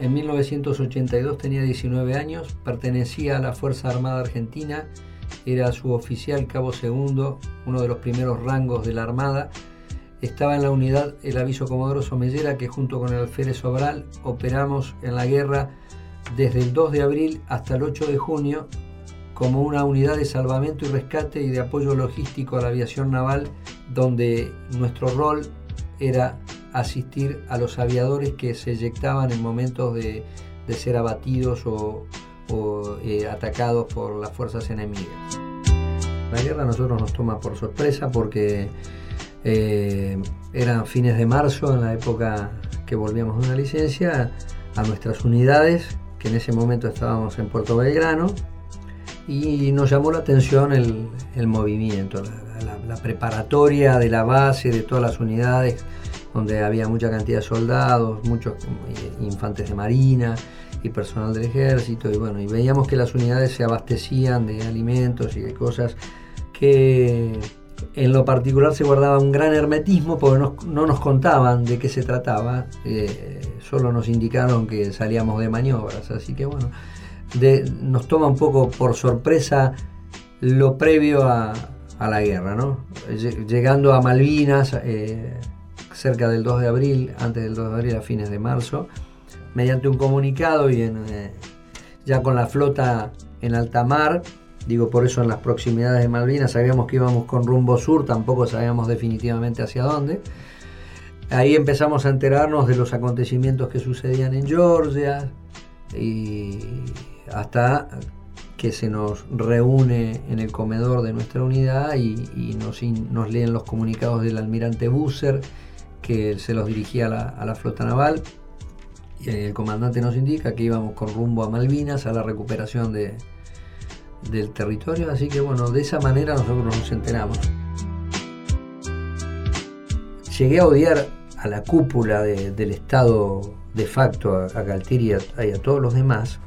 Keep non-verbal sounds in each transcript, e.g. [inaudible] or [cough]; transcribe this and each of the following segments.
en 1982 tenía 19 años, pertenecía a la Fuerza Armada Argentina, era suboficial cabo segundo, uno de los primeros rangos de la Armada. Estaba en la unidad el aviso Comodoro Somellera que junto con el alférez Sobral operamos en la guerra desde el 2 de abril hasta el 8 de junio como una unidad de salvamento y rescate y de apoyo logístico a la aviación naval donde nuestro rol era asistir a los aviadores que se eyectaban en momentos de, ser abatidos o, eh, atacados por las fuerzas enemigas. La guerra a nosotros nos toma por sorpresa porque eh, eran fines de marzo, en la época que volvíamos de una licencia, a nuestras unidades, que en ese momento estábamos en Puerto Belgrano, y nos llamó la atención el, movimiento, la, preparatoria de la base, de todas las unidades, donde había mucha cantidad de soldados, muchos eh, infantes de marina y personal del ejército, y bueno, y veíamos que las unidades se abastecían de alimentos y de cosas que en lo particular se guardaba un gran hermetismo porque no, nos contaban de qué se trataba, eh, solo nos indicaron que salíamos de maniobras, así que bueno, nos toma un poco por sorpresa lo previo a, la guerra, ¿no? Llegando a Malvinas, eh, cerca del 2 de abril, antes del 2 de abril a fines de marzo, mediante un comunicado y eh, ya con la flota en alta mar, digo por eso en las proximidades de Malvinas sabíamos que íbamos con rumbo sur, tampoco sabíamos definitivamente hacia dónde. Ahí empezamos a enterarnos de los acontecimientos que sucedían en Georgia y hasta que se nos reúne en el comedor de nuestra unidad y, nos, nos leen los comunicados del almirante Busser que se los dirigía a la, flota naval. Y el comandante nos indica que íbamos con rumbo a Malvinas, a la recuperación de, del territorio. Así que bueno, de esa manera nosotros nos enteramos. Llegué a odiar a la cúpula del Estado de facto, a, a y a todos los demás,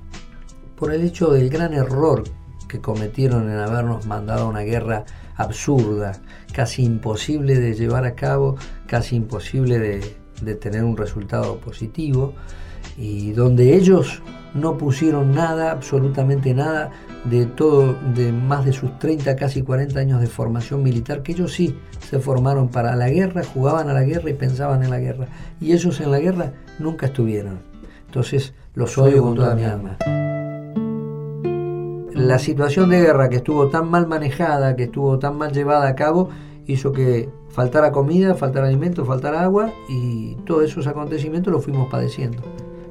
por el hecho del gran error que cometieron en habernos mandado a una guerra absurda, casi imposible de llevar a cabo, casi imposible de, tener un resultado positivo, y donde ellos no pusieron nada, absolutamente nada, de todo, de más de sus 30, casi 40 años de formación militar, que ellos sí se formaron para la guerra, jugaban a la guerra y pensaban en la guerra. Y ellos en la guerra nunca estuvieron. Entonces los odio con toda mi alma la situación de guerra que estuvo tan mal manejada, que estuvo tan mal llevada a cabo, hizo que faltara comida, faltara alimento, faltara agua y todos esos acontecimientos los fuimos padeciendo.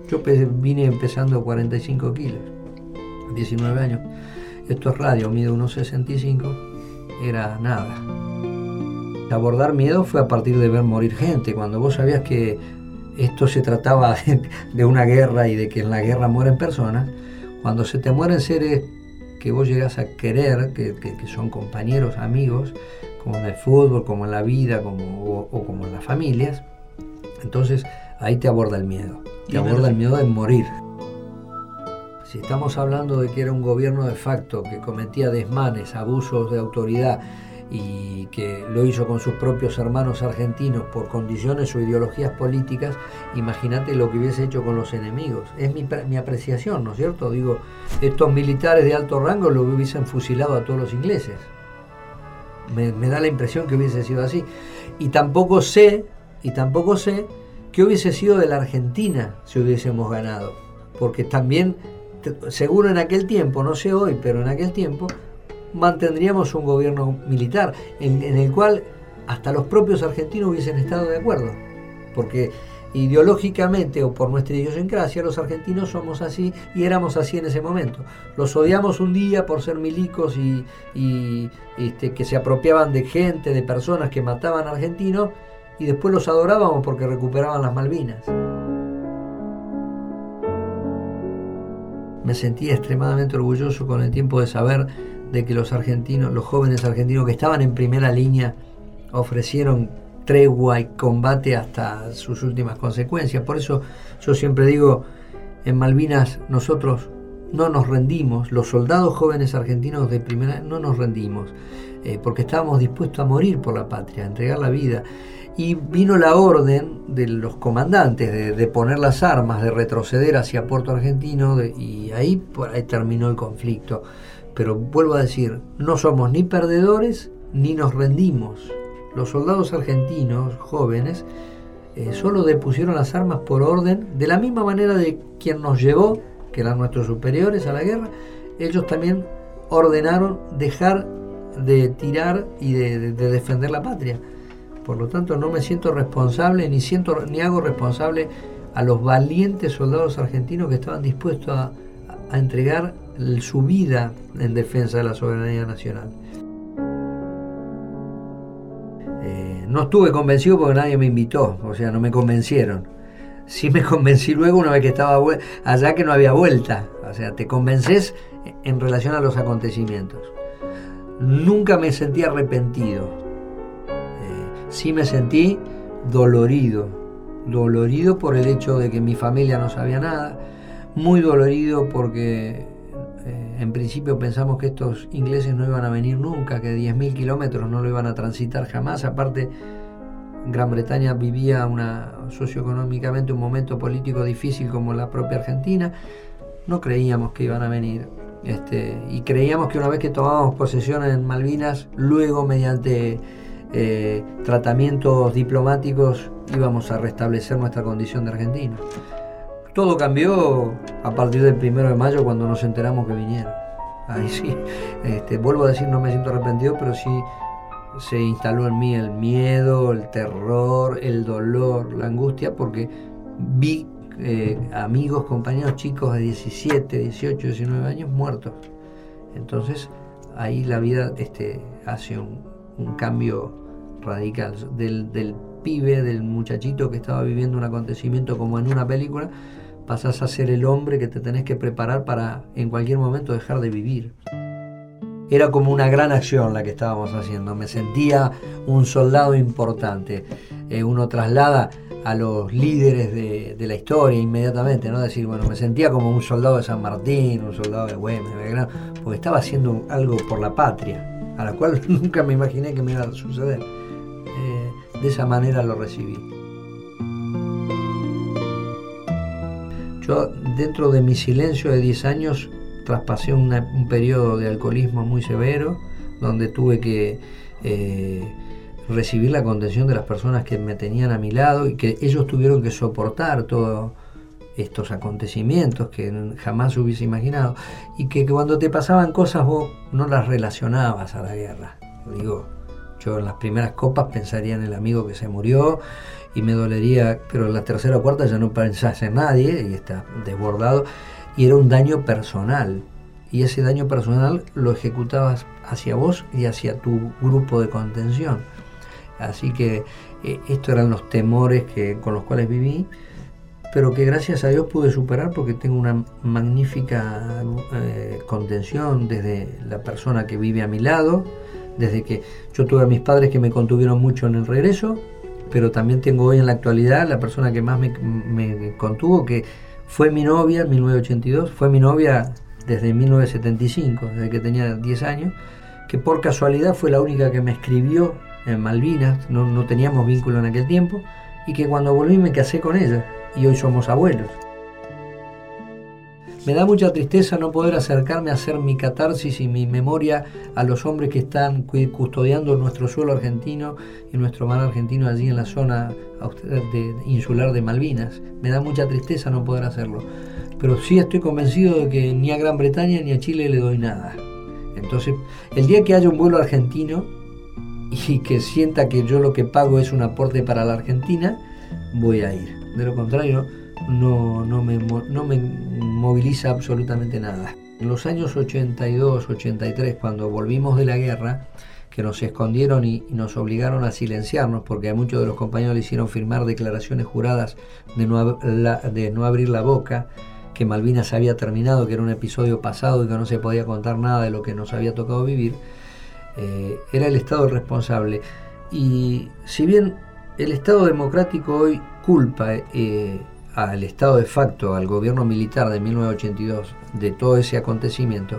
Yo vine empezando 45 kilos, 19 años. Esto es radio, mido unos 65, era nada. Abordar miedo fue a partir de ver morir gente, cuando vos sabías que esto se trataba [laughs] de una guerra y de que en la guerra mueren personas, cuando se te mueren seres que vos llegas a querer, que, son compañeros, amigos, como en el fútbol, como en la vida, como, o, como en las familias, entonces ahí te aborda el miedo. Te aborda el miedo de morir. Si estamos hablando de que era un gobierno de facto que cometía desmanes, abusos de autoridad, y que lo hizo con sus propios hermanos argentinos por condiciones o ideologías políticas, imagínate lo que hubiese hecho con los enemigos. Es mi, apreciación, ¿no es cierto? Digo, estos militares de alto rango lo hubiesen fusilado a todos los ingleses. Me, da la impresión que hubiese sido así. Y tampoco sé, y tampoco sé qué hubiese sido de la Argentina si hubiésemos ganado. Porque también, seguro en aquel tiempo, no sé hoy, pero en aquel tiempo, mantendríamos un gobierno militar en, el cual hasta los propios argentinos hubiesen estado de acuerdo. Porque ideológicamente o por nuestra idiosincrasia, los argentinos somos así y éramos así en ese momento. Los odiamos un día por ser milicos y, este, que se apropiaban de gente, de personas que mataban argentinos, y después los adorábamos porque recuperaban las Malvinas. me sentí extremadamente orgulloso con el tiempo de saber de que los argentinos, los jóvenes argentinos que estaban en primera línea, ofrecieron tregua y combate hasta sus últimas consecuencias. Por eso yo siempre digo, en Malvinas nosotros no nos rendimos, los soldados jóvenes argentinos de primera no nos rendimos, eh, porque estábamos dispuestos a morir por la patria, a entregar la vida. Y vino la orden de los comandantes de, poner las armas, de retroceder hacia Puerto Argentino, y ahí, ahí terminó el conflicto. Pero vuelvo a decir, no somos ni perdedores ni nos rendimos. Los soldados argentinos jóvenes eh, solo depusieron las armas por orden, de la misma manera de quien nos llevó, que eran nuestros superiores a la guerra, ellos también ordenaron dejar de tirar y de, defender la patria. Por lo tanto, no me siento responsable ni siento ni hago responsable a los valientes soldados argentinos que estaban dispuestos a, a entregar su vida en defensa de la soberanía nacional. no estuve convencido porque nadie me invitó, o sea, no me convencieron. Sí me [laughs] convencí luego una vez que estaba allá que no había vuelta. O sea, te convences en relación a los acontecimientos. Nunca me sentí arrepentido. Eh, sí me sentí dolorido. Dolorido por el hecho de que mi familia no sabía nada. Muy dolorido porque eh, en principio pensamos que estos ingleses no iban a venir nunca, que 10.000 kilómetros no lo iban a transitar jamás. Aparte, Gran Bretaña vivía una, socioeconómicamente un momento político difícil como la propia Argentina. No creíamos que iban a venir. Este, y creíamos que una vez que tomábamos posesión en Malvinas, luego mediante eh, tratamientos diplomáticos íbamos a restablecer nuestra condición de argentino. Todo cambió a partir del primero de mayo cuando nos enteramos que vinieron. Ahí sí, este, vuelvo a decir, no me siento arrepentido, pero sí se instaló en mí el miedo, el terror, el dolor, la angustia, porque vi eh, amigos, compañeros chicos de 17, 18, 19 años muertos. Entonces ahí la vida este, hace un, cambio radical del, del pibe, del muchachito que estaba viviendo un acontecimiento como en una película, pasas a ser el hombre que te tenés que preparar para en cualquier momento dejar de vivir. Era como una gran acción la que estábamos haciendo, me sentía un soldado importante. Eh, uno traslada a los líderes de, la historia inmediatamente, ¿no? Decir, bueno, me sentía como un soldado de San Martín, un soldado de Güemes, de porque estaba haciendo algo por la patria, a la cual [laughs] nunca me imaginé que me iba a suceder. Eh, de esa manera lo recibí. Yo, dentro de mi silencio de 10 años, traspasé un periodo de alcoholismo muy severo, donde tuve que eh, recibir la contención de las personas que me tenían a mi lado y que ellos tuvieron que soportar todos estos acontecimientos que jamás hubiese imaginado y que cuando te pasaban cosas vos no las relacionabas a la guerra. Digo, yo en las primeras copas pensaría en el amigo que se murió y me dolería, pero en la tercera o cuarta ya no pensás en nadie y está desbordado. Y era un daño personal. Y ese daño personal lo ejecutabas hacia vos y hacia tu grupo de contención. Así que eh, estos eran los temores que, con los cuales viví, pero que gracias a Dios pude superar porque tengo una magnífica eh, contención desde la persona que vive a mi lado, desde que yo tuve a mis padres que me contuvieron mucho en el regreso, pero también tengo hoy en la actualidad la persona que más me, contuvo, que fue mi novia en 1982, fue mi novia desde 1975, desde que tenía 10 años, que por casualidad fue la única que me escribió en Malvinas, no, no teníamos vínculo en aquel tiempo, y que cuando volví me casé con ella, y hoy somos abuelos. Me da mucha tristeza no poder acercarme a hacer mi catarsis y mi memoria a los hombres que están custodiando nuestro suelo argentino y nuestro mar argentino allí en la zona insular de Malvinas. Me da mucha tristeza no poder hacerlo. Pero sí estoy convencido de que ni a Gran Bretaña ni a Chile le doy nada. Entonces, el día que haya un vuelo argentino y que sienta que yo lo que pago es un aporte para la Argentina, voy a ir. De lo contrario, no, no, me, no me moviliza absolutamente nada. En los años 82, 83, cuando volvimos de la guerra, que nos escondieron y, nos obligaron a silenciarnos, porque a muchos de los compañeros le hicieron firmar declaraciones juradas de no, de no abrir la boca, que Malvinas había terminado, que era un episodio pasado y que no se podía contar nada de lo que nos había tocado vivir, eh, era el Estado responsable. Y si bien el Estado democrático hoy culpa eh, al Estado de facto, al gobierno militar de 1982, de todo ese acontecimiento,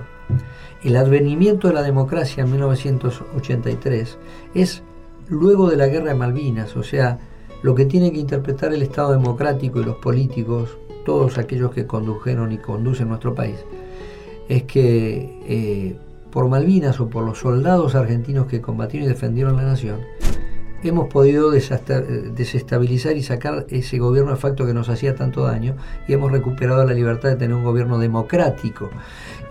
el advenimiento de la democracia en 1983 es luego de la guerra de Malvinas, o sea, lo que tiene que interpretar el Estado democrático y los políticos, todos aquellos que condujeron y conducen nuestro país, es que eh, por Malvinas o por los soldados argentinos que combatieron y defendieron la nación, hemos podido desestabilizar y sacar ese gobierno de facto que nos hacía tanto daño y hemos recuperado la libertad de tener un gobierno democrático.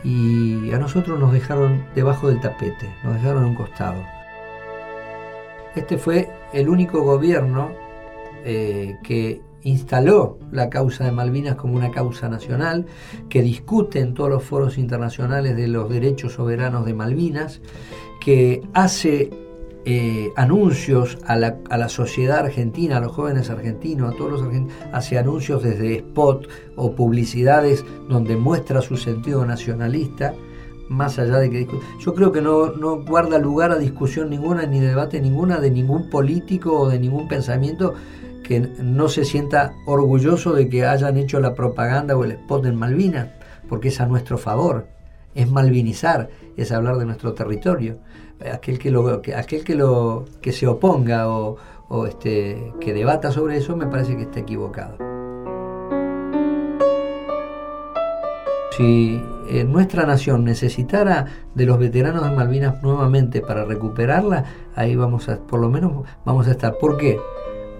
Y a nosotros nos dejaron debajo del tapete, nos dejaron a un costado. Este fue el único gobierno eh, que instaló la causa de Malvinas como una causa nacional, que discute en todos los foros internacionales de los derechos soberanos de Malvinas, que hace eh, anuncios a la, a la, sociedad argentina, a los jóvenes argentinos, a todos los argentinos, hace anuncios desde spot o publicidades donde muestra su sentido nacionalista, más allá de que yo creo que no, no guarda lugar a discusión ninguna ni debate ninguna de ningún político o de ningún pensamiento que no se sienta orgulloso de que hayan hecho la propaganda o el spot en Malvinas, porque es a nuestro favor, es malvinizar, es hablar de nuestro territorio. Aquel que, lo, aquel que, lo, que se oponga o, o este, que debata sobre eso me parece que está equivocado. Si eh, nuestra nación necesitara de los veteranos de Malvinas nuevamente para recuperarla, ahí vamos a, por lo menos vamos a estar. ¿Por qué?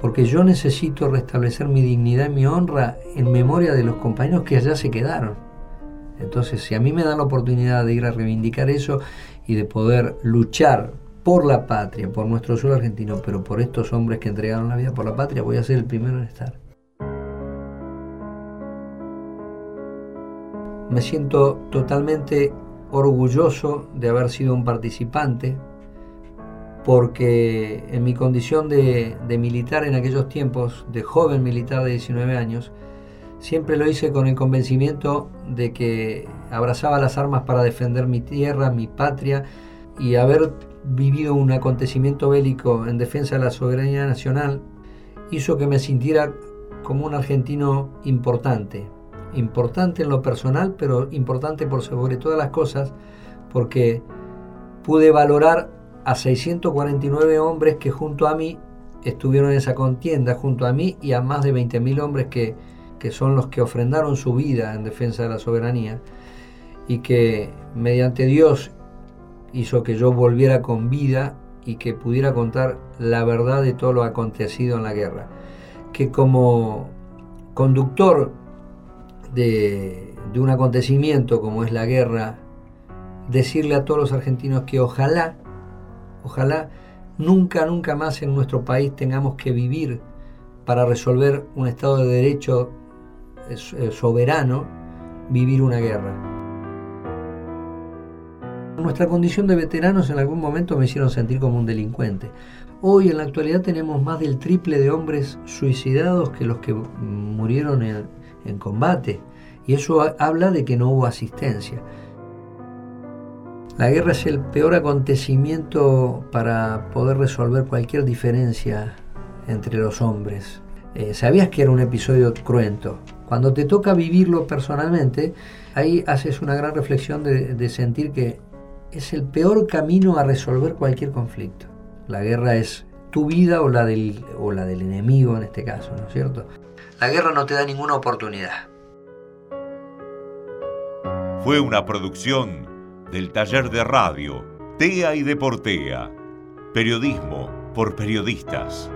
porque yo necesito restablecer mi dignidad y mi honra en memoria de los compañeros que allá se quedaron. Entonces, si a mí me dan la oportunidad de ir a reivindicar eso y de poder luchar por la patria, por nuestro suelo argentino, pero por estos hombres que entregaron la vida por la patria, voy a ser el primero en estar. Me siento totalmente orgulloso de haber sido un participante, porque en mi condición de, militar en aquellos tiempos, de joven militar de 19 años, siempre lo hice con el convencimiento de que abrazaba las armas para defender mi tierra, mi patria, y haber vivido un acontecimiento bélico en defensa de la soberanía nacional hizo que me sintiera como un argentino importante, importante en lo personal, pero importante por sobre todas las cosas, porque pude valorar a 649 hombres que junto a mí estuvieron en esa contienda, junto a mí y a más de 20.000 hombres que, que son los que ofrendaron su vida en defensa de la soberanía y que mediante Dios hizo que yo volviera con vida y que pudiera contar la verdad de todo lo acontecido en la guerra. Que como conductor de, de un acontecimiento como es la guerra, decirle a todos los argentinos que ojalá Ojalá nunca, nunca más en nuestro país tengamos que vivir para resolver un Estado de Derecho soberano, vivir una guerra. Nuestra condición de veteranos en algún momento me hicieron sentir como un delincuente. Hoy en la actualidad tenemos más del triple de hombres suicidados que los que murieron en, en combate. Y eso habla de que no hubo asistencia. La guerra es el peor acontecimiento para poder resolver cualquier diferencia entre los hombres. Eh, Sabías que era un episodio cruento. Cuando te toca vivirlo personalmente, ahí haces una gran reflexión de, sentir que es el peor camino a resolver cualquier conflicto. La guerra es tu vida o la del, o la del enemigo en este caso, ¿no es cierto? La guerra no te da ninguna oportunidad. Fue una producción del taller de radio TEA y Deportea. Periodismo por periodistas.